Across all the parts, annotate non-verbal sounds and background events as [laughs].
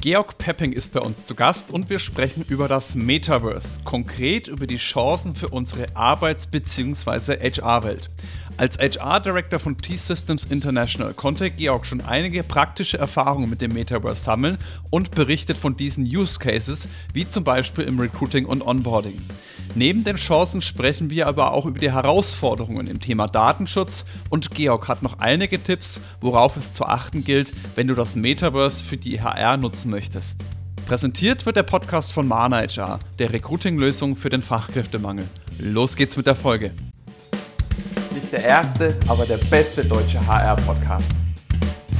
Georg Pepping ist bei uns zu Gast und wir sprechen über das Metaverse, konkret über die Chancen für unsere Arbeits- bzw. HR-Welt. Als HR Director von T-Systems International konnte Georg schon einige praktische Erfahrungen mit dem Metaverse sammeln und berichtet von diesen Use Cases, wie zum Beispiel im Recruiting und Onboarding. Neben den Chancen sprechen wir aber auch über die Herausforderungen im Thema Datenschutz und Georg hat noch einige Tipps, worauf es zu achten gilt, wenn du das Metaverse für die HR nutzen möchtest. Präsentiert wird der Podcast von Mana HR, der Recruiting-Lösung für den Fachkräftemangel. Los geht's mit der Folge. Nicht der erste, aber der beste deutsche HR-Podcast.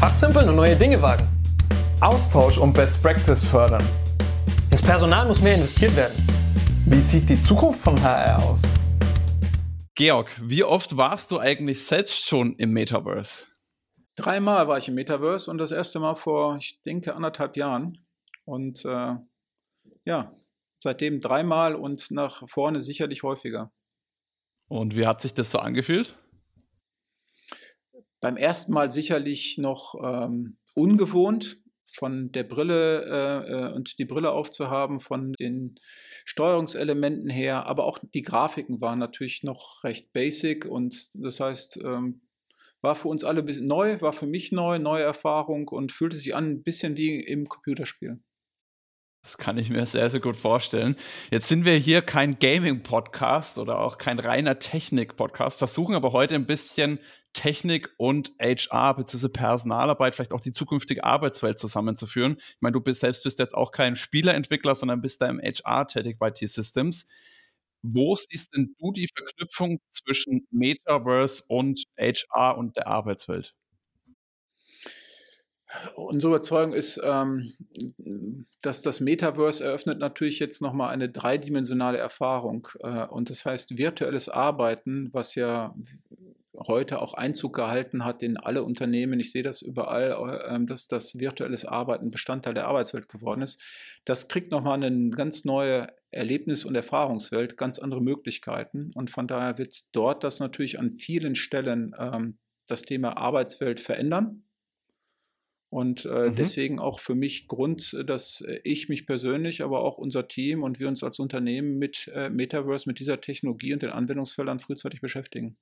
Fachsimpeln und neue Dinge wagen. Austausch und Best Practice fördern. Ins Personal muss mehr investiert werden. Wie sieht die Zukunft von HR aus? Georg, wie oft warst du eigentlich selbst schon im Metaverse? Dreimal war ich im Metaverse und das erste Mal vor, ich denke, anderthalb Jahren. Und äh, ja, seitdem dreimal und nach vorne sicherlich häufiger. Und wie hat sich das so angefühlt? Beim ersten Mal sicherlich noch ähm, ungewohnt, von der Brille äh, äh, und die Brille aufzuhaben, von den Steuerungselementen her, aber auch die Grafiken waren natürlich noch recht basic und das heißt, ähm, war für uns alle neu, war für mich neu, neue Erfahrung und fühlte sich an ein bisschen wie im Computerspiel. Das kann ich mir sehr, sehr gut vorstellen. Jetzt sind wir hier kein Gaming-Podcast oder auch kein reiner Technik-Podcast, versuchen aber heute ein bisschen Technik und HR bzw. Personalarbeit, vielleicht auch die zukünftige Arbeitswelt zusammenzuführen. Ich meine, du bist selbst bist jetzt auch kein Spielerentwickler, sondern bist da im HR tätig bei T-Systems. Wo siehst denn du die Verknüpfung zwischen Metaverse und HR und der Arbeitswelt? Unsere Überzeugung ist, ähm, dass das Metaverse eröffnet natürlich jetzt nochmal eine dreidimensionale Erfahrung. Äh, und das heißt, virtuelles Arbeiten, was ja heute auch Einzug gehalten hat in alle Unternehmen. Ich sehe das überall, äh, dass das virtuelles Arbeiten Bestandteil der Arbeitswelt geworden ist. Das kriegt nochmal eine ganz neue Erlebnis- und Erfahrungswelt, ganz andere Möglichkeiten. Und von daher wird dort das natürlich an vielen Stellen ähm, das Thema Arbeitswelt verändern. Und äh, mhm. deswegen auch für mich Grund, dass ich mich persönlich, aber auch unser Team und wir uns als Unternehmen mit äh, Metaverse, mit dieser Technologie und den Anwendungsfeldern frühzeitig beschäftigen.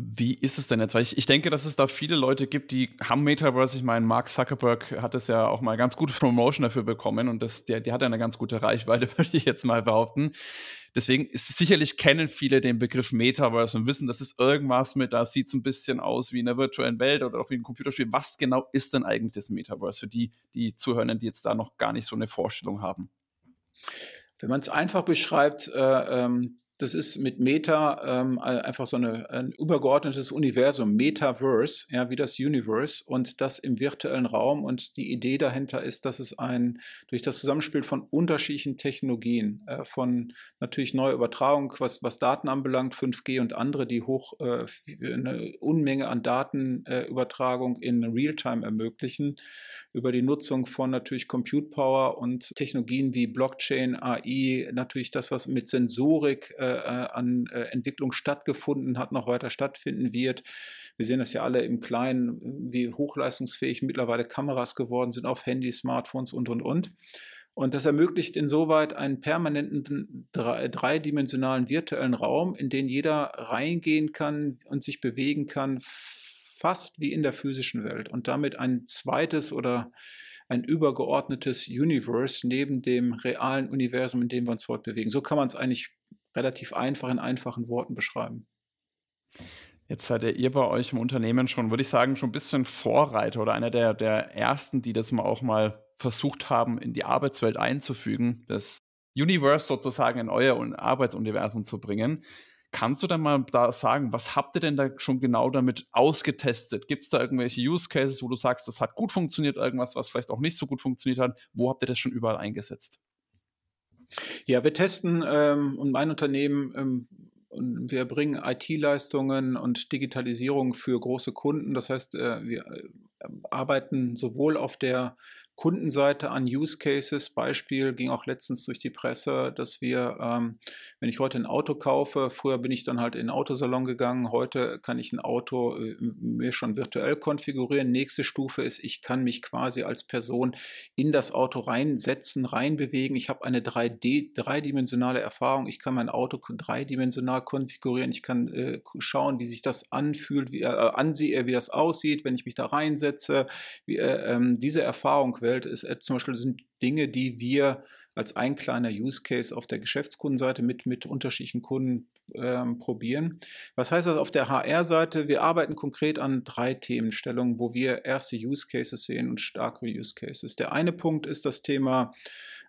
Wie ist es denn jetzt? Weil ich, ich denke, dass es da viele Leute gibt, die haben Metaverse. Ich meine, Mark Zuckerberg hat es ja auch mal ganz gute [laughs] Promotion dafür bekommen und das, der, der hat ja eine ganz gute Reichweite, [laughs] würde ich jetzt mal behaupten. Deswegen ist sicherlich kennen viele den Begriff Metaverse und wissen, das ist irgendwas mit, da sieht es ein bisschen aus wie in einer virtuellen Welt oder auch wie ein Computerspiel. Was genau ist denn eigentlich das Metaverse für die, die Zuhörenden, die jetzt da noch gar nicht so eine Vorstellung haben? Wenn man es einfach beschreibt, äh, ähm, das ist mit Meta ähm, einfach so eine, ein übergeordnetes Universum, Metaverse, ja, wie das Universe und das im virtuellen Raum. Und die Idee dahinter ist, dass es ein durch das Zusammenspiel von unterschiedlichen Technologien, äh, von natürlich neuer Übertragung, was, was Daten anbelangt, 5G und andere, die hoch äh, eine Unmenge an Datenübertragung äh, in Realtime ermöglichen, über die Nutzung von natürlich Compute Power und Technologien wie Blockchain, AI, natürlich das, was mit Sensorik äh, an äh, Entwicklung stattgefunden hat, noch weiter stattfinden wird. Wir sehen das ja alle im Kleinen, wie hochleistungsfähig mittlerweile Kameras geworden sind auf Handys, Smartphones und, und, und. Und das ermöglicht insoweit einen permanenten dreidimensionalen virtuellen Raum, in den jeder reingehen kann und sich bewegen kann, fast wie in der physischen Welt. Und damit ein zweites oder ein übergeordnetes Universe neben dem realen Universum, in dem wir uns heute bewegen. So kann man es eigentlich relativ einfach in einfachen Worten beschreiben. Jetzt seid ihr bei euch im Unternehmen schon, würde ich sagen, schon ein bisschen Vorreiter oder einer der, der ersten, die das mal auch mal versucht haben, in die Arbeitswelt einzufügen, das Universe sozusagen in euer Arbeitsuniversum zu bringen. Kannst du dann mal da sagen, was habt ihr denn da schon genau damit ausgetestet? Gibt es da irgendwelche Use Cases, wo du sagst, das hat gut funktioniert, irgendwas, was vielleicht auch nicht so gut funktioniert hat? Wo habt ihr das schon überall eingesetzt? Ja, wir testen ähm, und mein Unternehmen ähm, und wir bringen IT-Leistungen und Digitalisierung für große Kunden. Das heißt, äh, wir äh, arbeiten sowohl auf der Kundenseite an Use Cases. Beispiel ging auch letztens durch die Presse, dass wir, ähm, wenn ich heute ein Auto kaufe, früher bin ich dann halt in den Autosalon gegangen, heute kann ich ein Auto äh, mir schon virtuell konfigurieren. Nächste Stufe ist, ich kann mich quasi als Person in das Auto reinsetzen, reinbewegen. Ich habe eine 3D, dreidimensionale Erfahrung. Ich kann mein Auto dreidimensional konfigurieren. Ich kann äh, schauen, wie sich das anfühlt, wie, äh, ansehe, wie das aussieht, wenn ich mich da reinsetze. Wie, äh, ähm, diese Erfahrung Welt ist äh, zum Beispiel sind Dinge, die wir als ein kleiner Use Case auf der Geschäftskundenseite mit, mit unterschiedlichen Kunden ähm, probieren. Was heißt das auf der HR-Seite? Wir arbeiten konkret an drei Themenstellungen, wo wir erste Use Cases sehen und starke Use Cases. Der eine Punkt ist das Thema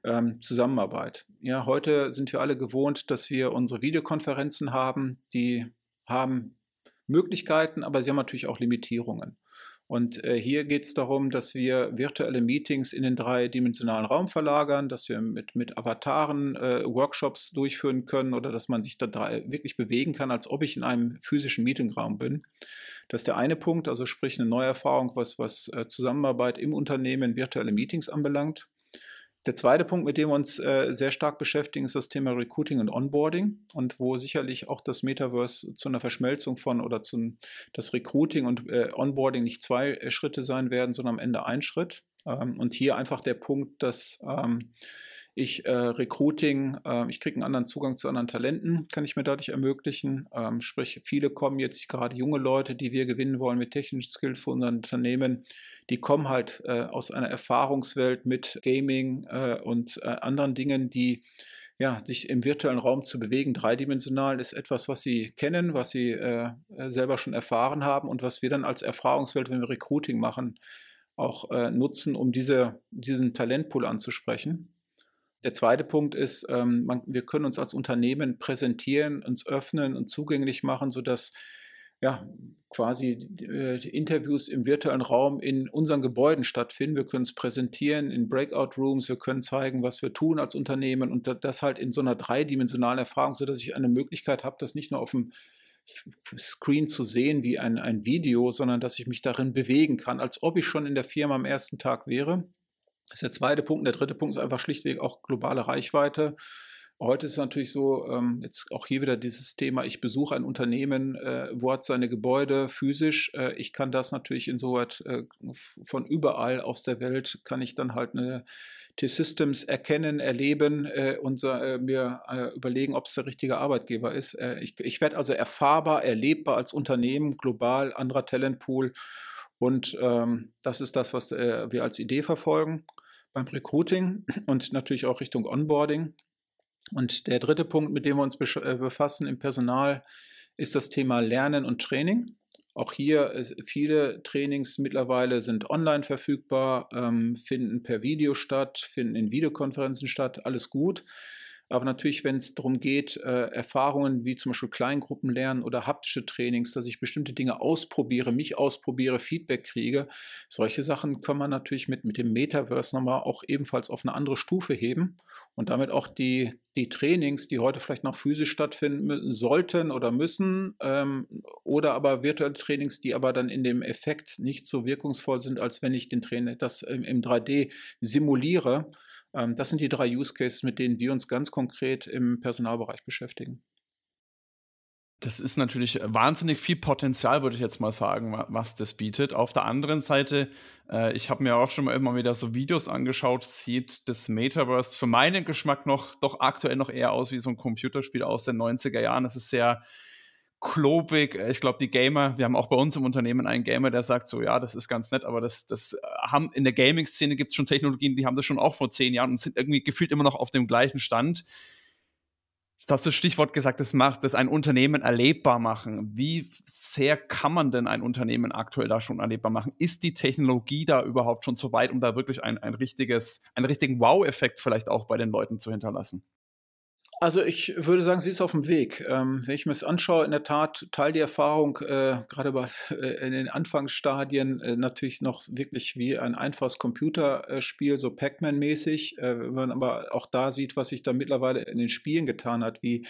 ähm, Zusammenarbeit. Ja, heute sind wir alle gewohnt, dass wir unsere Videokonferenzen haben, die haben Möglichkeiten, aber sie haben natürlich auch Limitierungen. Und äh, hier geht es darum, dass wir virtuelle Meetings in den dreidimensionalen Raum verlagern, dass wir mit, mit Avataren äh, Workshops durchführen können oder dass man sich da drei, wirklich bewegen kann, als ob ich in einem physischen Meetingraum bin. Das ist der eine Punkt, also sprich eine Neuerfahrung, was, was äh, Zusammenarbeit im Unternehmen, virtuelle Meetings anbelangt. Der zweite Punkt, mit dem wir uns äh, sehr stark beschäftigen, ist das Thema Recruiting und Onboarding und wo sicherlich auch das Metaverse zu einer Verschmelzung von oder zum das Recruiting und äh, Onboarding nicht zwei äh, Schritte sein werden, sondern am Ende ein Schritt. Ähm, und hier einfach der Punkt, dass ähm, ich äh, Recruiting, äh, ich kriege einen anderen Zugang zu anderen Talenten, kann ich mir dadurch ermöglichen. Ähm, sprich, viele kommen jetzt gerade junge Leute, die wir gewinnen wollen mit technischen Skills für unser Unternehmen, die kommen halt äh, aus einer Erfahrungswelt mit Gaming äh, und äh, anderen Dingen, die ja, sich im virtuellen Raum zu bewegen, dreidimensional, ist etwas, was sie kennen, was sie äh, selber schon erfahren haben und was wir dann als Erfahrungswelt, wenn wir Recruiting machen, auch nutzen, um diese, diesen Talentpool anzusprechen. Der zweite Punkt ist, ähm, man, wir können uns als Unternehmen präsentieren, uns öffnen und zugänglich machen, sodass ja, quasi äh, Interviews im virtuellen Raum in unseren Gebäuden stattfinden. Wir können es präsentieren in Breakout-Rooms, wir können zeigen, was wir tun als Unternehmen und das halt in so einer dreidimensionalen Erfahrung, sodass ich eine Möglichkeit habe, das nicht nur auf dem Screen zu sehen wie ein, ein Video, sondern dass ich mich darin bewegen kann, als ob ich schon in der Firma am ersten Tag wäre. Das ist der zweite Punkt. Der dritte Punkt ist einfach schlichtweg auch globale Reichweite. Heute ist es natürlich so, ähm, jetzt auch hier wieder dieses Thema, ich besuche ein Unternehmen, äh, wo hat seine Gebäude physisch. Äh, ich kann das natürlich insoweit äh, von überall aus der Welt, kann ich dann halt eine T-Systems erkennen, erleben äh, und äh, mir äh, überlegen, ob es der richtige Arbeitgeber ist. ich, ich werde also erfahrbar, erlebbar als Unternehmen, global, anderer Talentpool. Und ähm, das ist das, was wir als Idee verfolgen beim Recruiting [clears throat] und natürlich auch Richtung Onboarding. Und der dritte Punkt, mit dem wir uns äh, befassen im Personal, ist das Thema Lernen und Training. Auch hier viele Trainings mittlerweile sind online verfügbar, ähm, finden per Video statt, finden in Videokonferenzen statt, alles gut. Aber natürlich, wenn es darum geht, äh, Erfahrungen wie zum Beispiel Kleingruppen lernen oder haptische Trainings, dass ich bestimmte Dinge ausprobiere, mich ausprobiere, Feedback kriege, solche Sachen kann man natürlich mit, mit dem Metaverse nochmal auch ebenfalls auf eine andere Stufe heben und damit auch die, die Trainings, die heute vielleicht noch physisch stattfinden sollten oder müssen, ähm, oder aber virtuelle Trainings, die aber dann in dem Effekt nicht so wirkungsvoll sind, als wenn ich den Trainer das im, im 3D simuliere, das sind die drei Use Cases, mit denen wir uns ganz konkret im Personalbereich beschäftigen. Das ist natürlich wahnsinnig viel Potenzial, würde ich jetzt mal sagen, was das bietet. Auf der anderen Seite, äh, ich habe mir auch schon mal immer wieder so Videos angeschaut, sieht das Metaverse für meinen Geschmack noch doch aktuell noch eher aus wie so ein Computerspiel aus den 90er Jahren. Es ist sehr klobig. Ich glaube, die Gamer, wir haben auch bei uns im Unternehmen einen Gamer, der sagt so, ja, das ist ganz nett, aber das, das haben in der Gaming-Szene gibt es schon Technologien, die haben das schon auch vor zehn Jahren und sind irgendwie gefühlt immer noch auf dem gleichen Stand. Jetzt hast du Stichwort gesagt, das macht das ein Unternehmen erlebbar machen. Wie sehr kann man denn ein Unternehmen aktuell da schon erlebbar machen? Ist die Technologie da überhaupt schon so weit, um da wirklich ein, ein richtiges, einen richtigen Wow-Effekt vielleicht auch bei den Leuten zu hinterlassen? Also ich würde sagen, sie ist auf dem Weg. Ähm, wenn ich mir das anschaue, in der Tat Teil die Erfahrung, äh, gerade bei, äh, in den Anfangsstadien, äh, natürlich noch wirklich wie ein einfaches Computerspiel, so Pac-Man-mäßig. Äh, wenn man aber auch da sieht, was sich da mittlerweile in den Spielen getan hat, wie,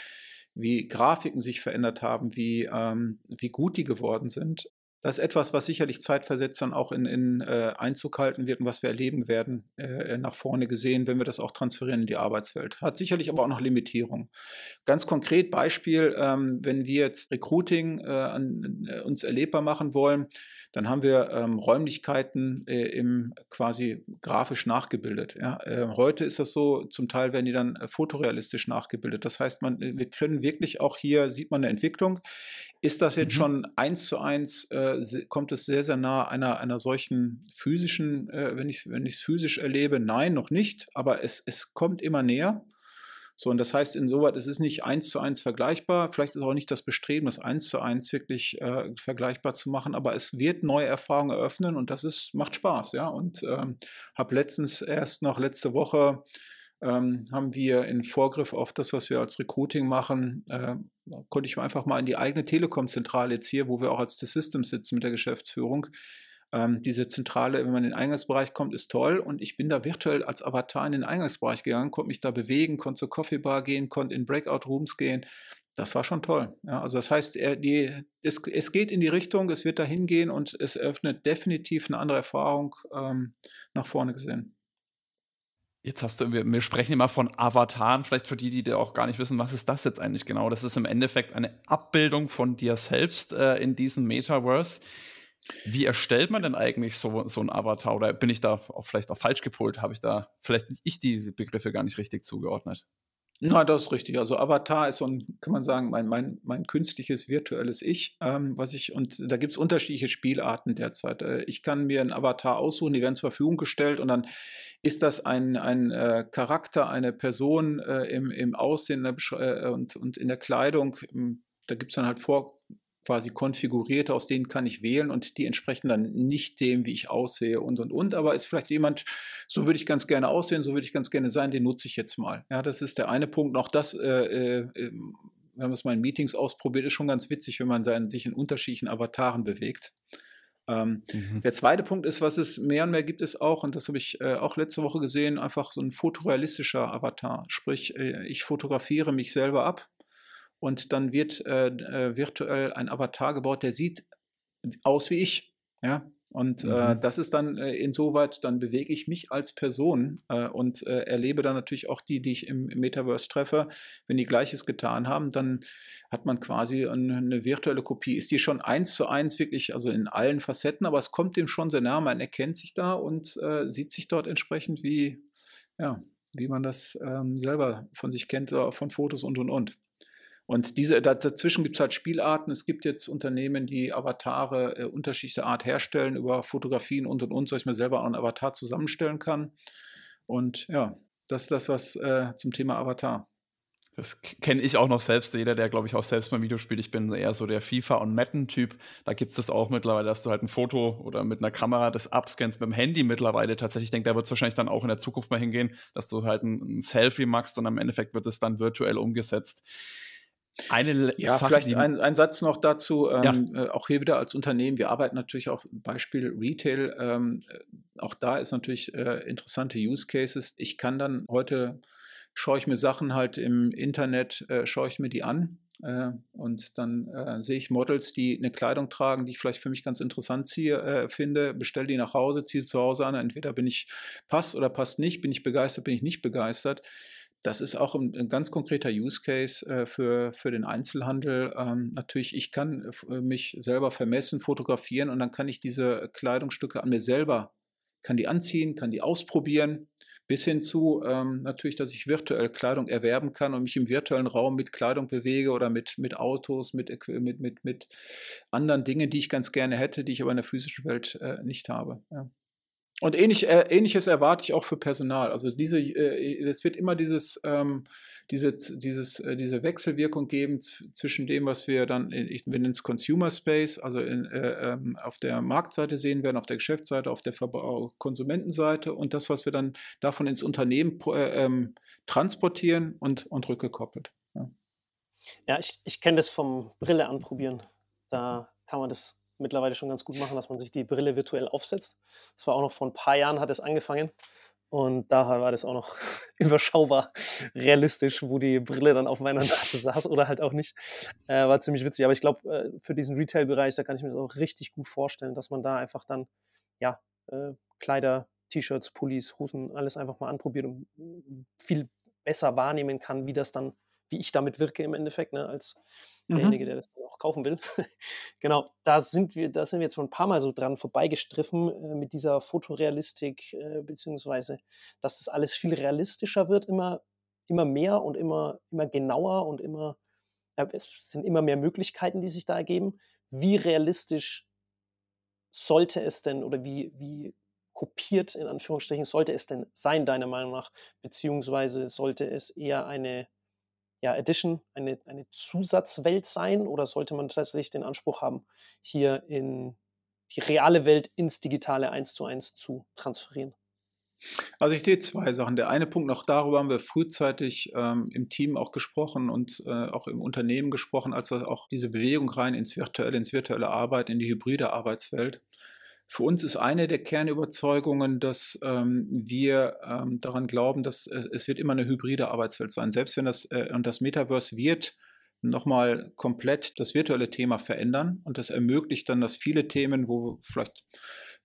wie Grafiken sich verändert haben, wie, ähm, wie gut die geworden sind. Das ist etwas, was sicherlich zeitversetzt dann auch in, in äh, Einzug halten wird und was wir erleben werden, äh, nach vorne gesehen, wenn wir das auch transferieren in die Arbeitswelt. Hat sicherlich aber auch noch Limitierungen. Ganz konkret Beispiel, ähm, wenn wir jetzt Recruiting äh, an, äh, uns erlebbar machen wollen, dann haben wir ähm, Räumlichkeiten äh, im quasi grafisch nachgebildet. Ja? Äh, heute ist das so, zum Teil werden die dann äh, fotorealistisch nachgebildet. Das heißt, man, äh, wir können wirklich auch hier, sieht man eine Entwicklung. Ist das jetzt mhm. schon eins zu eins, äh, kommt es sehr, sehr nah einer, einer solchen physischen, äh, wenn ich es physisch erlebe? Nein, noch nicht, aber es, es kommt immer näher. So, und das heißt insoweit, es ist nicht eins zu eins vergleichbar. Vielleicht ist auch nicht das Bestreben, das eins zu eins wirklich äh, vergleichbar zu machen, aber es wird neue Erfahrungen eröffnen und das ist, macht Spaß, ja. Und ähm, habe letztens erst noch letzte Woche ähm, haben wir in Vorgriff auf das, was wir als Recruiting machen, äh, konnte ich einfach mal in die eigene Telekom-Zentrale jetzt hier, wo wir auch als The Systems sitzen mit der Geschäftsführung, ähm, diese Zentrale, wenn man in den Eingangsbereich kommt, ist toll. Und ich bin da virtuell als Avatar in den Eingangsbereich gegangen, konnte mich da bewegen, konnte zur Coffee Bar gehen, konnte in Breakout-Rooms gehen. Das war schon toll. Ja, also das heißt, er, die, es, es, geht in die Richtung, es wird dahin gehen und es eröffnet definitiv eine andere Erfahrung ähm, nach vorne gesehen. Jetzt hast du, wir, wir, sprechen immer von Avataren, vielleicht für die, die auch gar nicht wissen, was ist das jetzt eigentlich genau? Das ist im Endeffekt eine Abbildung von dir selbst äh, in diesem Metaverse. Wie erstellt man denn eigentlich so, so ein Avatar? Oder bin ich da auch vielleicht auch falsch gepolt? Habe ich da vielleicht ich die Begriffe gar nicht richtig zugeordnet? Na, das ist richtig. Also Avatar ist so ein, kann man sagen, mein, mein, mein künstliches virtuelles Ich, ähm, was ich, und da gibt es unterschiedliche Spielarten derzeit. Äh, ich kann mir einen Avatar aussuchen, die werden zur Verfügung gestellt und dann ist das ein, ein äh, Charakter, eine Person äh, im, im Aussehen äh, und, und in der Kleidung. Da gibt es dann halt vor, quasi konfigurierte, aus denen kann ich wählen und die entsprechen dann nicht dem, wie ich aussehe und und und. Aber ist vielleicht jemand, so würde ich ganz gerne aussehen, so würde ich ganz gerne sein, den nutze ich jetzt mal. Ja, das ist der eine Punkt. Noch das, äh, äh, ähm, wenn man es mal in Meetings ausprobiert, ist schon ganz witzig, wenn man dann sich in unterschiedlichen Avataren bewegt. Ähm, mhm. Der zweite Punkt ist, was es mehr und mehr gibt, ist auch, und das habe ich äh, auch letzte Woche gesehen, einfach so ein fotorealistischer Avatar. Sprich, äh, ich fotografiere mich selber ab und dann wird äh, äh, virtuell ein Avatar gebaut, der sieht aus wie ich. Ja, und äh, mhm. äh, das ist dann äh, insoweit, dann bewege ich mich als Person äh, und äh, erlebe dann natürlich auch die, die ich im, im, Metaverse treffe. Wenn die Gleiches getan haben, dann hat man quasi eine, eine, virtuelle Kopie. Ist die schon eins zu eins wirklich, also in allen Facetten, aber es kommt dem schon sehr nah. Man erkennt sich da und sieht sich dort entsprechend wie, ja, wie man das ähm, selber von sich kennt, von Fotos und und und. Und diese, dazwischen gibt es halt Spielarten. Es gibt jetzt Unternehmen, die Avatare äh, unterschiedlicher Art herstellen über Fotografien und und und, so ich mir selber auch einen Avatar zusammenstellen kann. Und ja, das ist das, was äh, zum Thema Avatar. Das kenne ich auch noch selbst. Jeder, der, glaube ich, auch selbst mal Video spielt, ich bin eher so der FIFA- und Madden-Typ. Da gibt es das auch mittlerweile, dass du halt ein Foto oder mit einer Kamera das abscannst mit dem Handy mittlerweile. Tatsächlich, ich denke, da wird es wahrscheinlich dann auch in der Zukunft mal hingehen, dass du halt ein, ein Selfie machst und am Endeffekt wird es dann virtuell umgesetzt. Eine ja, Sache, vielleicht ein, ein, Satz noch dazu. Ähm, ja. äh, auch hier wieder als Unternehmen, wir arbeiten natürlich auch Beispiel Retail. Ähm, äh, auch da ist natürlich äh, interessante Use Cases. Ich kann dann heute schaue ich mir Sachen halt im Internet, äh, schaue ich mir die an äh, und dann sehe ich Models, die eine Kleidung tragen, die ich vielleicht für mich ganz interessant ziehe, finde, bestelle die nach Hause, ziehe sie zu Hause an. Entweder bin ich passt oder passt nicht, bin ich begeistert, bin ich nicht begeistert das ist auch ein, ein ganz konkreter Use Case äh, für, für den Einzelhandel. Ähm, natürlich, ich kann äh, mich selber vermessen, fotografieren und dann kann ich diese Kleidungsstücke an mir selber, kann die anziehen, kann die ausprobieren, bis hin zu ähm, natürlich, dass ich virtuell Kleidung erwerben kann und mich im virtuellen Raum mit Kleidung bewege oder mit, mit Autos, mit, mit, mit, mit anderen Dingen, die ich ganz gerne hätte, die ich aber in der physischen Welt äh, nicht habe. Ja. Und ähnlich, äh, ähnliches erwarte ich auch für Personal. Also diese, äh, es wird immer dieses, ähm, diese, dieses, äh, diese Wechselwirkung geben zwischen dem, was wir dann, in, ich nenne es Consumer Space, also in, äh, ähm, auf der Marktseite sehen werden, auf der Geschäftsseite, auf der Verbrauch Konsumentenseite und das, was wir dann davon ins Unternehmen äh, ähm, transportieren und, und rückgekoppelt. Ja, ja ich, ich kenne das vom Brille anprobieren. Da kann man das mittlerweile schon ganz gut machen, dass man sich die Brille virtuell aufsetzt. Das war auch noch vor ein paar Jahren hat es angefangen und daher war das auch noch [laughs] überschaubar realistisch, wo die Brille dann auf meiner Nase [laughs] saß oder halt auch nicht. Äh, war ziemlich witzig. Aber ich glaube, äh, für diesen Retail-Bereich, da kann ich mir das auch richtig gut vorstellen, dass man da einfach dann, ja, äh, Kleider, T-Shirts, Pullis, Hosen, alles einfach mal anprobiert und viel besser wahrnehmen kann, wie das dann, wie ich damit wirke im Endeffekt, ne, als mhm. derjenige, der das dann auch kaufen will. [laughs] genau, da sind wir, da sind wir jetzt schon ein paar Mal so dran vorbeigestriffen äh, mit dieser Fotorealistik, äh, beziehungsweise, dass das alles viel realistischer wird, immer, immer mehr und immer, immer genauer und immer, ja, es sind immer mehr Möglichkeiten, die sich da ergeben. Wie realistisch sollte es denn oder wie, wie kopiert in Anführungsstrichen sollte es denn sein, deiner Meinung nach? Beziehungsweise sollte es eher eine ja, Edition, eine, eine Zusatzwelt sein oder sollte man tatsächlich den Anspruch haben, hier in die reale Welt ins digitale eins zu eins zu transferieren? Also ich sehe zwei Sachen. Der eine Punkt, noch darüber haben wir frühzeitig ähm, im Team auch gesprochen und äh, auch im Unternehmen gesprochen, als auch diese Bewegung rein ins virtuelle, ins virtuelle Arbeit, in die hybride Arbeitswelt. Für uns ist eine der Kernüberzeugungen, dass ähm, wir ähm, daran glauben, dass äh, es wird immer eine hybride Arbeitswelt sein. Selbst wenn das äh, und das Metaverse wird nochmal komplett das virtuelle Thema verändern und das ermöglicht dann, dass viele Themen, wo vielleicht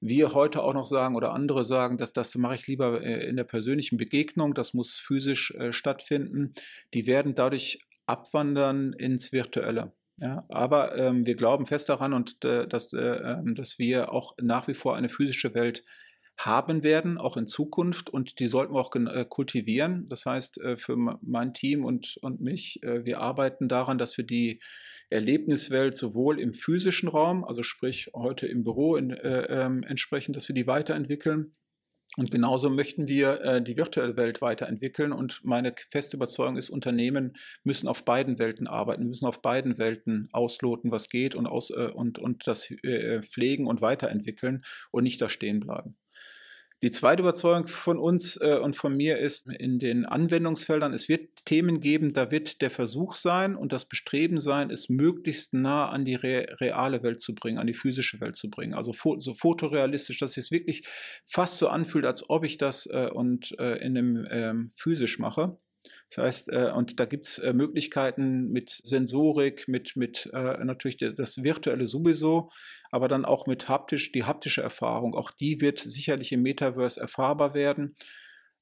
wir heute auch noch sagen oder andere sagen, dass das mache ich lieber äh, in der persönlichen Begegnung, das muss physisch äh, stattfinden, die werden dadurch abwandern ins Virtuelle. Ja, aber ähm, wir glauben fest daran und äh, dass, äh, ähm, dass wir auch nach wie vor eine physische Welt haben werden, auch in Zukunft und die sollten wir auch äh, kultivieren. Das heißt, äh, für mein Team und, und mich, äh, wir arbeiten daran, dass wir die Erlebniswelt sowohl im physischen Raum, also sprich heute im Büro in, äh, ähm, entsprechend, dass wir die weiterentwickeln, und genauso möchten wir äh, die virtuelle Welt weiterentwickeln. Und meine feste Überzeugung ist, Unternehmen müssen auf beiden Welten arbeiten, müssen auf beiden Welten ausloten, was geht und, aus, äh, und, und das äh, pflegen und weiterentwickeln und nicht da stehen bleiben. Die zweite Überzeugung von uns äh, und von mir ist in den Anwendungsfeldern, es wird Themen geben, da wird der Versuch sein und das Bestreben sein, es möglichst nah an die re reale Welt zu bringen, an die physische Welt zu bringen. Also fo so fotorealistisch, dass es wirklich fast so anfühlt, als ob ich das äh, und äh, in einem ähm, physisch mache. Das heißt, äh, und da gibt es äh, Möglichkeiten mit Sensorik, mit, mit äh, natürlich das Virtuelle sowieso, aber dann auch mit haptisch, die haptische Erfahrung. Auch die wird sicherlich im Metaverse erfahrbar werden.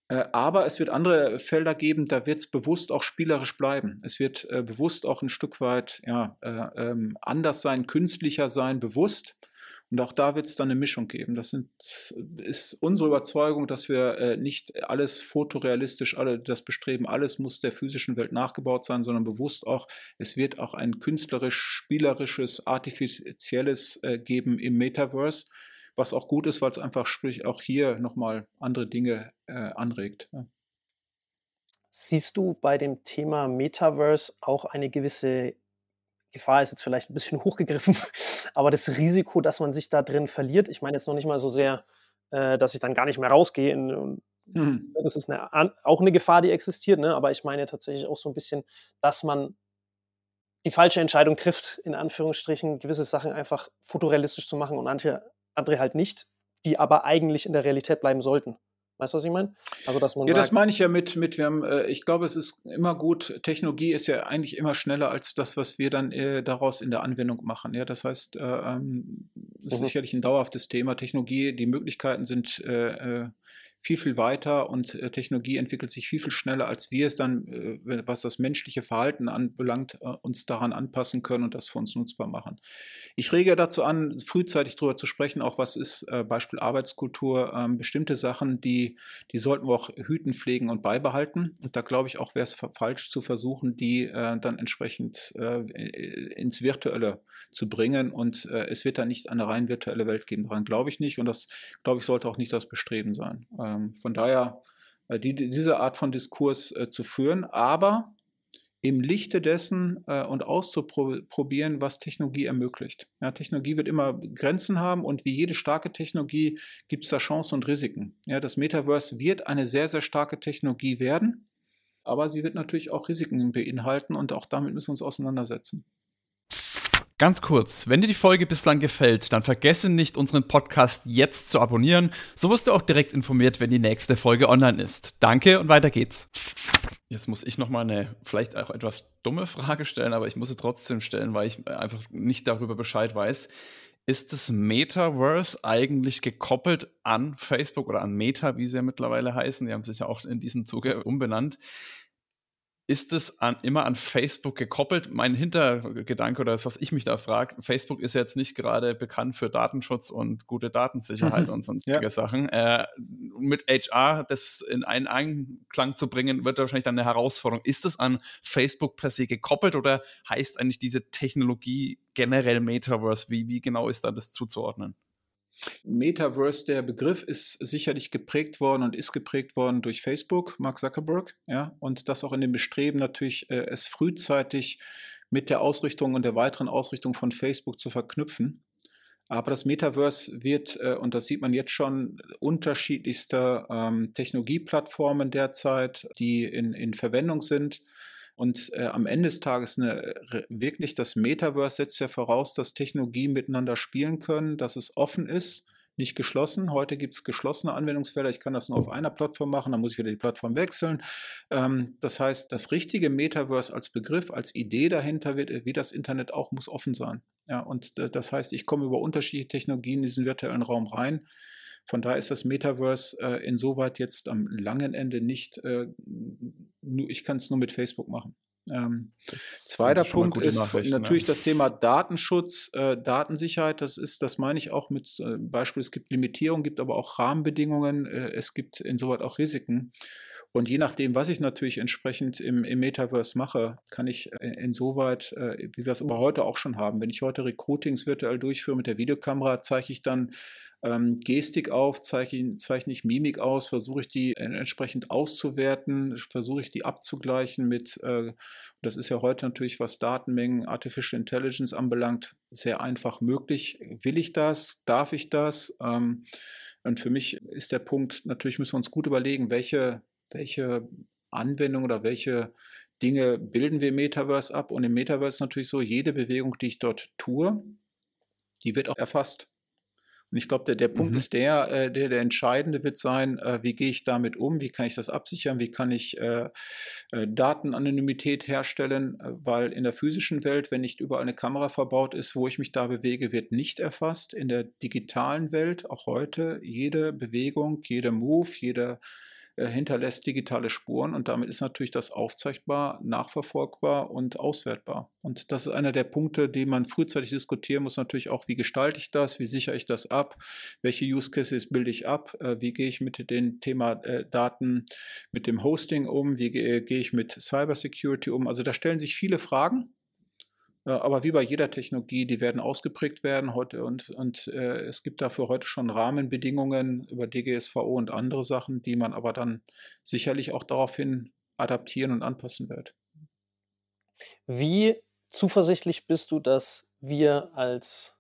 Äh, aber es wird andere Felder geben, da wird es bewusst auch spielerisch bleiben. Es wird äh, bewusst auch ein Stück weit ja, äh, ähm, anders sein, künstlicher sein, bewusst. Und auch da wird es dann eine Mischung geben. Das sind, ist unsere Überzeugung, dass wir äh, nicht alles fotorealistisch, alle, das Bestreben, alles muss der physischen Welt nachgebaut sein, sondern bewusst auch, es wird auch ein künstlerisch, spielerisches, artifizielles äh, geben im Metaverse, was auch gut ist, weil es einfach sprich auch hier nochmal andere Dinge äh, anregt. Ja. Siehst du bei dem Thema Metaverse auch eine gewisse Gefahr ist jetzt vielleicht ein bisschen [laughs] hochgegriffen, aber das Risiko, dass man sich da drin verliert, ich meine jetzt noch nicht mal so sehr, äh, dass ich dann gar nicht mehr rausgehe. In, mhm. Das ist eine, auch eine Gefahr, die existiert, ne? aber ich meine tatsächlich auch so ein bisschen, dass man die falsche Entscheidung trifft, in Anführungsstrichen, gewisse Sachen einfach fotorealistisch zu machen und andere, andere halt nicht, die aber eigentlich in der Realität bleiben sollten. Weißt du, was ich meine? Also, dass man ja, sagt, das meine ich ja mit, mit wir haben, äh, ich glaube, es ist immer gut, Technologie ist ja eigentlich immer schneller als das, was wir dann äh, daraus in der Anwendung machen. Ja, das heißt, äh, ähm, es mhm. ist sicherlich ein dauerhaftes Thema. Technologie, die Möglichkeiten sind äh, äh viel, viel weiter und äh, Technologie entwickelt sich viel, viel schneller, als wir es dann, äh, was das menschliche Verhalten anbelangt, äh, uns daran anpassen können und das für uns nutzbar machen. Ich rege dazu an, frühzeitig darüber zu sprechen, auch was ist äh, Beispiel Arbeitskultur, ähm, bestimmte Sachen, die, die sollten wir auch hüten, pflegen und beibehalten. Und da glaube ich auch, wäre es falsch zu versuchen, die äh, dann entsprechend äh, ins Virtuelle zu bringen. Und es wird dann nicht eine rein virtuelle Welt geben. Daran glaube ich nicht. Und das, glaube ich, sollte auch nicht das Bestreben sein. Ähm, von daher äh, die, diese Art von Diskurs äh, zu führen, aber im Lichte dessen äh, und auszuprobieren, was Technologie ermöglicht. Ja, Technologie wird immer Grenzen haben und wie jede starke Technologie gibt es da Chancen und Risiken. Ja, das Metaverse wird eine sehr, sehr starke Technologie werden, aber sie wird natürlich auch Risiken beinhalten und auch damit müssen wir uns auseinandersetzen. Ganz kurz, wenn dir die Folge bislang gefällt, dann vergesse nicht, unseren Podcast jetzt zu abonnieren. So wirst du auch direkt informiert, wenn die nächste Folge online ist. Danke und weiter geht's. Jetzt muss ich nochmal eine vielleicht auch etwas dumme Frage stellen, aber ich muss sie trotzdem stellen, weil ich einfach nicht darüber Bescheid weiß. Ist das Metaverse eigentlich gekoppelt an Facebook oder an Meta, wie sie ja mittlerweile heißen? Die haben sich ja auch in diesem Zuge umbenannt ist es an, immer an Facebook gekoppelt? Mein Hintergedanke oder das, was ich mich da frage, Facebook ist jetzt nicht gerade bekannt für Datenschutz und gute Datensicherheit [laughs] und sonstige ja. Sachen. Äh, mit HR das in einen Einklang zu bringen, wird wahrscheinlich dann eine Herausforderung. Ist es an Facebook per se gekoppelt oder heißt eigentlich diese Technologie generell Metaverse? Wie, wie genau ist da das zuzuordnen? Metaverse, der Begriff ist sicherlich geprägt worden und ist geprägt worden durch Facebook, Mark Zuckerberg, ja, und das auch in dem Bestreben natürlich, äh, es frühzeitig mit der Ausrichtung und der weiteren Ausrichtung von Facebook zu verknüpfen. Aber das Metaverse wird, äh, und das sieht man jetzt schon, unterschiedlichste ähm, Technologieplattformen derzeit, die in, in Verwendung sind. Und äh, am Ende des Tages eine, wirklich das Metaverse setzt ja voraus, dass Technologien miteinander spielen können, dass es offen ist, nicht geschlossen. Heute gibt es geschlossene Anwendungsfelder. Ich kann das nur auf einer Plattform machen, dann muss ich wieder die Plattform wechseln. Ähm, das heißt, das richtige Metaverse als Begriff, als Idee dahinter wird, wie das Internet auch, muss offen sein. Ja, und äh, das heißt, ich komme über unterschiedliche Technologien in diesen virtuellen Raum rein. Von daher ist das Metaverse äh, insoweit jetzt am langen Ende nicht, äh, nur, ich kann es nur mit Facebook machen. Ähm, zweiter Punkt ist natürlich ja. das Thema Datenschutz, äh, Datensicherheit. Das ist, das meine ich auch mit äh, Beispiel, es gibt Limitierungen, gibt aber auch Rahmenbedingungen, äh, es gibt insoweit auch Risiken. Und je nachdem, was ich natürlich entsprechend im, im Metaverse mache, kann ich äh, insoweit, äh, wie wir es aber heute auch schon haben, wenn ich heute Recruitings virtuell durchführe mit der Videokamera, zeige ich dann ähm, Gestik auf, zeichne, zeichne ich Mimik aus, versuche ich die entsprechend auszuwerten, versuche ich die abzugleichen mit, äh, das ist ja heute natürlich, was Datenmengen, Artificial Intelligence anbelangt, sehr einfach möglich. Will ich das? Darf ich das? Ähm, und für mich ist der Punkt, natürlich müssen wir uns gut überlegen, welche, welche Anwendung oder welche Dinge bilden wir im Metaverse ab. Und im Metaverse ist natürlich so, jede Bewegung, die ich dort tue, die wird auch erfasst. Und ich glaube, der, der Punkt mhm. ist der, äh, der, der entscheidende wird sein, äh, wie gehe ich damit um, wie kann ich das absichern, wie kann ich äh, Datenanonymität herstellen, weil in der physischen Welt, wenn nicht überall eine Kamera verbaut ist, wo ich mich da bewege, wird nicht erfasst. In der digitalen Welt, auch heute, jede Bewegung, jeder Move, jeder äh, hinterlässt digitale Spuren und damit ist natürlich das aufzeichnbar, nachverfolgbar und auswertbar. Und das ist einer der Punkte, die man frühzeitig diskutieren muss, natürlich auch, wie gestalte ich das, wie sichere ich das ab, welche Use Cases bilde ich ab, äh, wie gehe ich mit dem Thema äh, Daten, mit dem Hosting um, wie gehe ich mit Cybersecurity um. Also da stellen sich viele Fragen aber wie bei jeder Technologie, die werden ausgeprägt werden heute und, und äh, es gibt dafür heute schon Rahmenbedingungen über DGSVO und andere Sachen, die man aber dann sicherlich auch daraufhin adaptieren und anpassen wird. Wie zuversichtlich bist du, dass wir als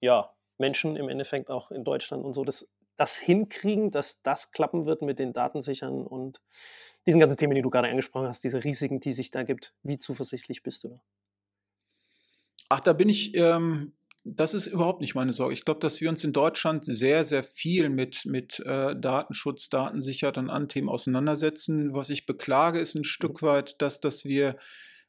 ja, Menschen im Endeffekt auch in Deutschland und so das, das hinkriegen, dass das klappen wird mit den Datensichern und diesen ganzen Themen, die du gerade angesprochen hast, diese Risiken, die sich da gibt. Wie zuversichtlich bist du da? Ach, da bin ich, ähm, das ist überhaupt nicht meine Sorge. Ich glaube, dass wir uns in Deutschland sehr, sehr viel mit, mit äh, Datenschutz, Datensicherheit und anderen Themen auseinandersetzen. Was ich beklage, ist ein Stück weit, dass, dass wir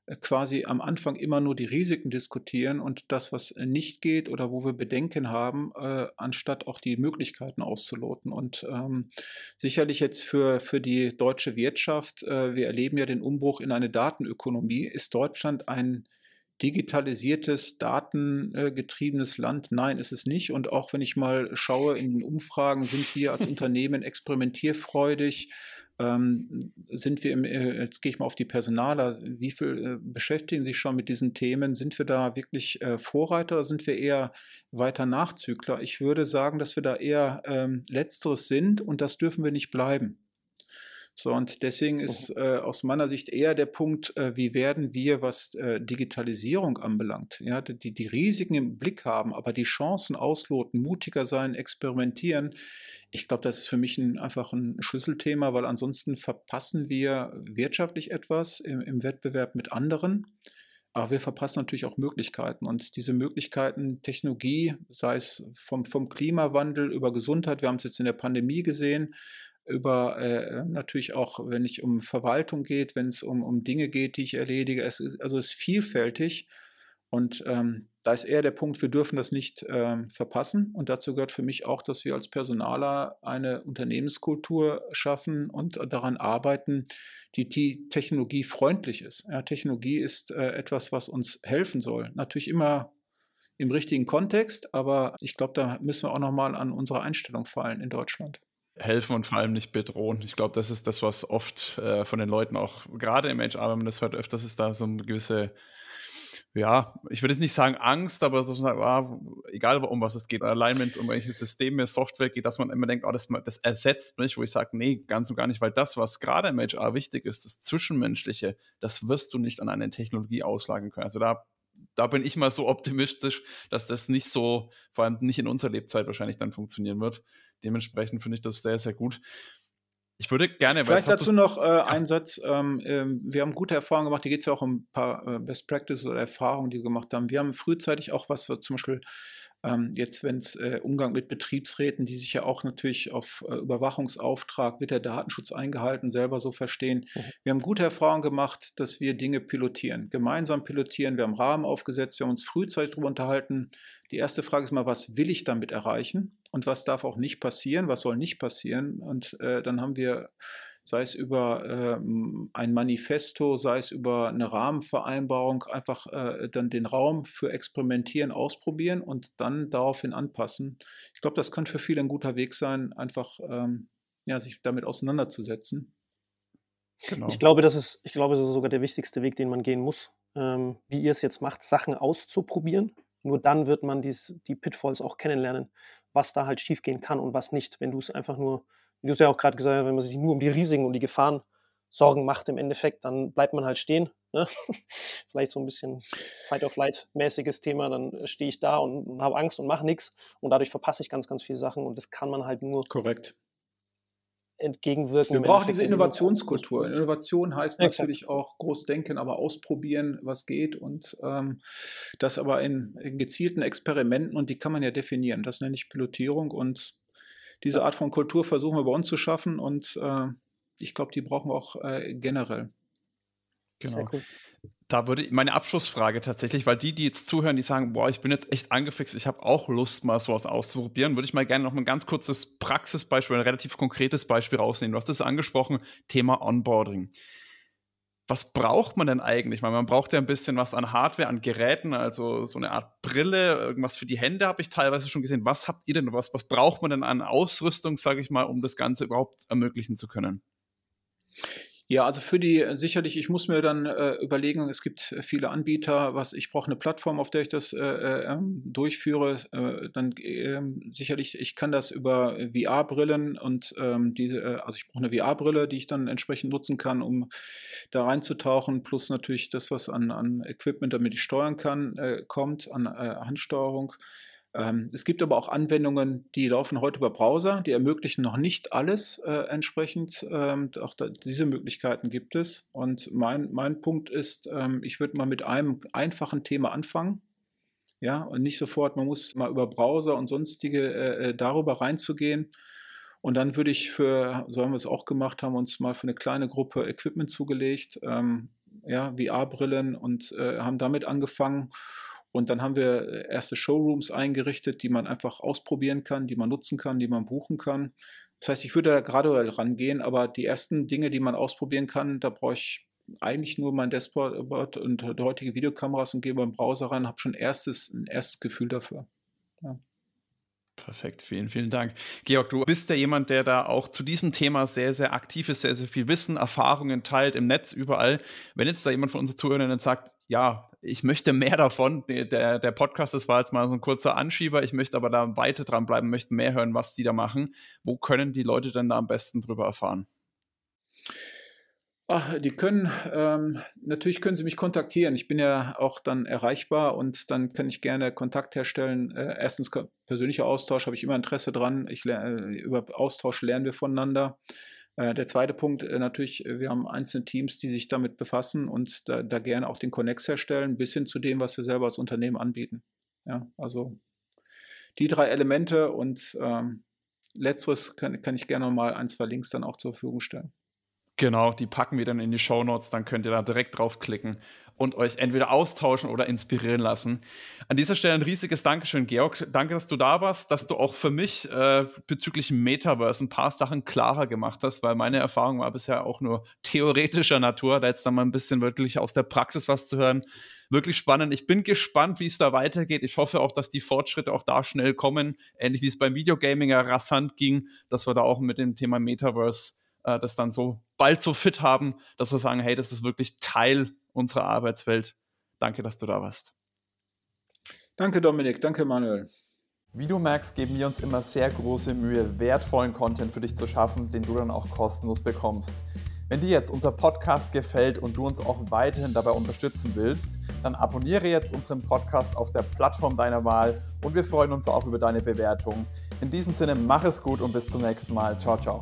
äh, quasi am Anfang immer nur die Risiken diskutieren und das, was nicht geht oder wo wir Bedenken haben, äh, anstatt auch die Möglichkeiten auszuloten. Und ähm, sicherlich jetzt für, für die deutsche Wirtschaft, äh, wir erleben ja den Umbruch in eine Datenökonomie, ist Deutschland ein digitalisiertes, datengetriebenes Land? Nein, ist es nicht. Und auch wenn ich mal schaue in den Umfragen, sind wir als [laughs] Unternehmen experimentierfreudig? Ähm, sind wir im, äh, jetzt gehe ich mal auf die Personaler, wie viel äh, beschäftigen sich schon mit diesen Themen? Sind wir da wirklich äh, Vorreiter oder sind wir eher weiter Nachzügler? Ich würde sagen, dass wir da eher ähm, Letzteres sind und das dürfen wir nicht bleiben. So, und deswegen ist äh, aus meiner Sicht eher der Punkt, äh, wie werden wir, was äh, Digitalisierung anbelangt, ja, die, die Risiken im Blick haben, aber die Chancen ausloten, mutiger sein, experimentieren. Ich glaube, das ist für mich ein, einfach ein Schlüsselthema, weil ansonsten verpassen wir wirtschaftlich etwas im, im Wettbewerb mit anderen. aber wir verpassen natürlich auch Möglichkeiten. Und diese Möglichkeiten, Technologie, sei es vom, vom Klimawandel über Gesundheit, wir haben es jetzt in der Pandemie gesehen, über äh, natürlich auch, wenn es um Verwaltung geht, wenn es um, um Dinge geht, die ich erledige. Es ist, also es ist vielfältig. Und ähm, da ist eher der Punkt, wir dürfen das nicht ähm, verpassen. Und dazu gehört für mich auch, dass wir als Personaler eine Unternehmenskultur schaffen und daran arbeiten, die, die technologiefreundlich ist. Ja, Technologie ist äh, etwas, was uns helfen soll. Natürlich immer im richtigen Kontext, aber ich glaube, da müssen wir auch nochmal an unsere Einstellung fallen in Deutschland helfen und vor allem nicht bedrohen. Ich glaube, das ist das, was oft äh, von den Leuten auch, gerade im HR, wenn man das hört, öfters ist da so eine gewisse, ja, ich würde jetzt nicht sagen Angst, aber so, ah, egal um was es geht, allein wenn es um welche Systeme, Software geht, dass man immer denkt, oh, das, das ersetzt mich, wo ich sage, nee, ganz und gar nicht, weil das, was gerade im HR wichtig ist, das Zwischenmenschliche, das wirst du nicht an eine Technologie auslagern können. Also da da bin ich mal so optimistisch, dass das nicht so, vor allem nicht in unserer Lebzeit wahrscheinlich dann funktionieren wird. Dementsprechend finde ich das sehr, sehr gut. Ich würde gerne. Vielleicht dazu noch äh, ja. einen Satz. Ähm, ähm, wir haben gute Erfahrungen gemacht. Hier geht es ja auch um ein paar äh, Best Practices oder Erfahrungen, die wir gemacht haben. Wir haben frühzeitig auch was, zum Beispiel ähm, jetzt, wenn es äh, Umgang mit Betriebsräten, die sich ja auch natürlich auf äh, Überwachungsauftrag, wird der Datenschutz eingehalten, selber so verstehen. Mhm. Wir haben gute Erfahrungen gemacht, dass wir Dinge pilotieren, gemeinsam pilotieren. Wir haben Rahmen aufgesetzt, wir haben uns frühzeitig darüber unterhalten. Die erste Frage ist mal, was will ich damit erreichen und was darf auch nicht passieren, was soll nicht passieren? Und äh, dann haben wir sei es über ähm, ein Manifesto, sei es über eine Rahmenvereinbarung, einfach äh, dann den Raum für Experimentieren ausprobieren und dann daraufhin anpassen. Ich glaube, das kann für viele ein guter Weg sein, einfach ähm, ja, sich damit auseinanderzusetzen. Genau. Ich glaube, das ist, ich glaube, das ist sogar der wichtigste Weg, den man gehen muss. Ähm, wie ihr es jetzt macht, Sachen auszuprobieren. Nur dann wird man dies, die Pitfalls auch kennenlernen, was da halt schiefgehen kann und was nicht. Wenn du es einfach nur wie du es ja auch gerade gesagt hast, wenn man sich nur um die Risiken und die Gefahren Sorgen macht im Endeffekt, dann bleibt man halt stehen. Ne? [laughs] Vielleicht so ein bisschen Fight-of-Flight-mäßiges Thema, dann stehe ich da und, und habe Angst und mache nichts und dadurch verpasse ich ganz, ganz viele Sachen und das kann man halt nur korrekt entgegenwirken. Wir brauchen diese Innovationskultur. Innovation heißt ja, natürlich auch groß denken, aber ausprobieren, was geht und ähm, das aber in, in, gezielten Experimenten und die kann man ja definieren. Das nenne ich Pilotierung und diese Art von Kultur versuchen wir bei uns zu schaffen und äh, ich glaube, die brauchen wir auch äh, generell. Genau. Cool. Da würde meine Abschlussfrage tatsächlich, weil die, die jetzt zuhören, die sagen, boah, ich bin jetzt echt angefixt, ich habe auch Lust, mal sowas auszuprobieren, würde ich mal gerne noch ein ganz kurzes Praxisbeispiel, ein relativ konkretes Beispiel rausnehmen. Du hast es angesprochen, Thema Onboarding was braucht man denn eigentlich? Weil man braucht ja ein bisschen was an Hardware, an Geräten, also so eine Art Brille, irgendwas für die Hände habe ich teilweise schon gesehen. Was habt ihr denn, was, was braucht man denn an Ausrüstung, sage ich mal, um das Ganze überhaupt ermöglichen zu können? Ja, also für die äh, sicherlich, ich muss mir dann äh, überlegen, es gibt viele Anbieter, was ich brauche eine Plattform, auf der ich das äh, äh, ähm, durchführe. Äh, dann ähm, sicherlich, ich kann das über VR-Brillen und ähm, diese, äh, also ich brauche eine VR-Brille, die ich dann entsprechend nutzen kann, um da reinzutauchen, plus natürlich das, was an, an Equipment, damit ich steuern kann, kommt, an Handsteuerung. Ähm, es gibt aber auch Anwendungen, die laufen heute über Browser, die ermöglichen noch nicht alles äh, entsprechend. Ähm, auch da, diese Möglichkeiten gibt es. Und mein, mein Punkt ist, ähm, ich würde mal mit einem einfachen Thema anfangen. Ja, und nicht sofort, man muss mal über Browser und sonstige äh, äh darüber reinzugehen. Und dann würde ich für, so haben wir es auch gemacht, haben uns mal für eine kleine Gruppe Equipment zugelegt, ähm, ja, VR-Brillen und äh, haben damit angefangen und dann haben wir äh, erste Showrooms eingerichtet, die man einfach ausprobieren kann, die man nutzen kann, die man buchen kann. Das heißt, ich würde da graduell rangehen, aber die ersten Dinge, die man ausprobieren kann, da brauche ich eigentlich nur mein Dashboard und heutige Videokameras und gehe beim Browser rein, habe schon erstes, ein erstes Gefühl dafür. Ja. Perfekt, vielen, vielen Dank. Georg, du bist ja jemand, der da auch zu diesem Thema sehr, sehr aktiv ist, sehr, sehr viel Wissen, Erfahrungen teilt im Netz, überall. Wenn jetzt da jemand von unseren Zuhörern sagt, ja, ich möchte mehr davon, der, der Podcast, das war jetzt mal so ein kurzer Anschieber, ich möchte aber da weiter dranbleiben, möchte mehr hören, was die da machen. Wo können die Leute denn da am besten drüber erfahren? Ach, die können, ähm, natürlich können sie mich kontaktieren. Ich bin ja auch dann erreichbar und dann kann ich gerne Kontakt herstellen. Äh, erstens persönlicher Austausch habe ich immer Interesse dran. Ich, äh, über Austausch lernen wir voneinander. Äh, der zweite Punkt äh, natürlich, wir haben einzelne Teams, die sich damit befassen und da, da, gerne auch den Connex herstellen, bis hin zu dem, was wir selber als Unternehmen anbieten. Ja, also die drei Elemente und ähm, letzteres kann, kann ich gerne mal ein, zwei Links dann auch zur Verfügung stellen. Genau, die packen wir dann in die Show Notes, dann könnt ihr da direkt draufklicken und euch entweder austauschen oder inspirieren lassen. An dieser Stelle ein riesiges Dankeschön, Georg. Danke, dass du da warst, dass du auch für mich äh, bezüglich Metaverse ein paar Sachen klarer gemacht hast, weil meine Erfahrung war bisher auch nur theoretischer Natur. Da jetzt dann mal ein bisschen wirklich aus der Praxis was zu hören. Wirklich spannend. Ich bin gespannt, wie es da weitergeht. Ich hoffe auch, dass die Fortschritte auch da schnell kommen. Ähnlich wie es beim Videogaming ja rasant ging, dass wir da auch mit dem Thema Metaverse äh, das dann so bald so fit haben, dass wir sagen, hey, das ist wirklich Teil unserer Arbeitswelt. Danke, dass du da warst. Danke, Dominik. Danke, Manuel. Wie du merkst, geben wir uns immer sehr große Mühe, wertvollen Content für dich zu schaffen, den du dann auch kostenlos bekommst. Wenn dir jetzt unser Podcast gefällt und du uns auch weiterhin dabei unterstützen willst, dann abonniere jetzt unseren Podcast auf der Plattform deiner Wahl und wir freuen uns auch über deine Bewertung. In diesem Sinne, mach es gut und bis zum nächsten Mal. Ciao, ciao.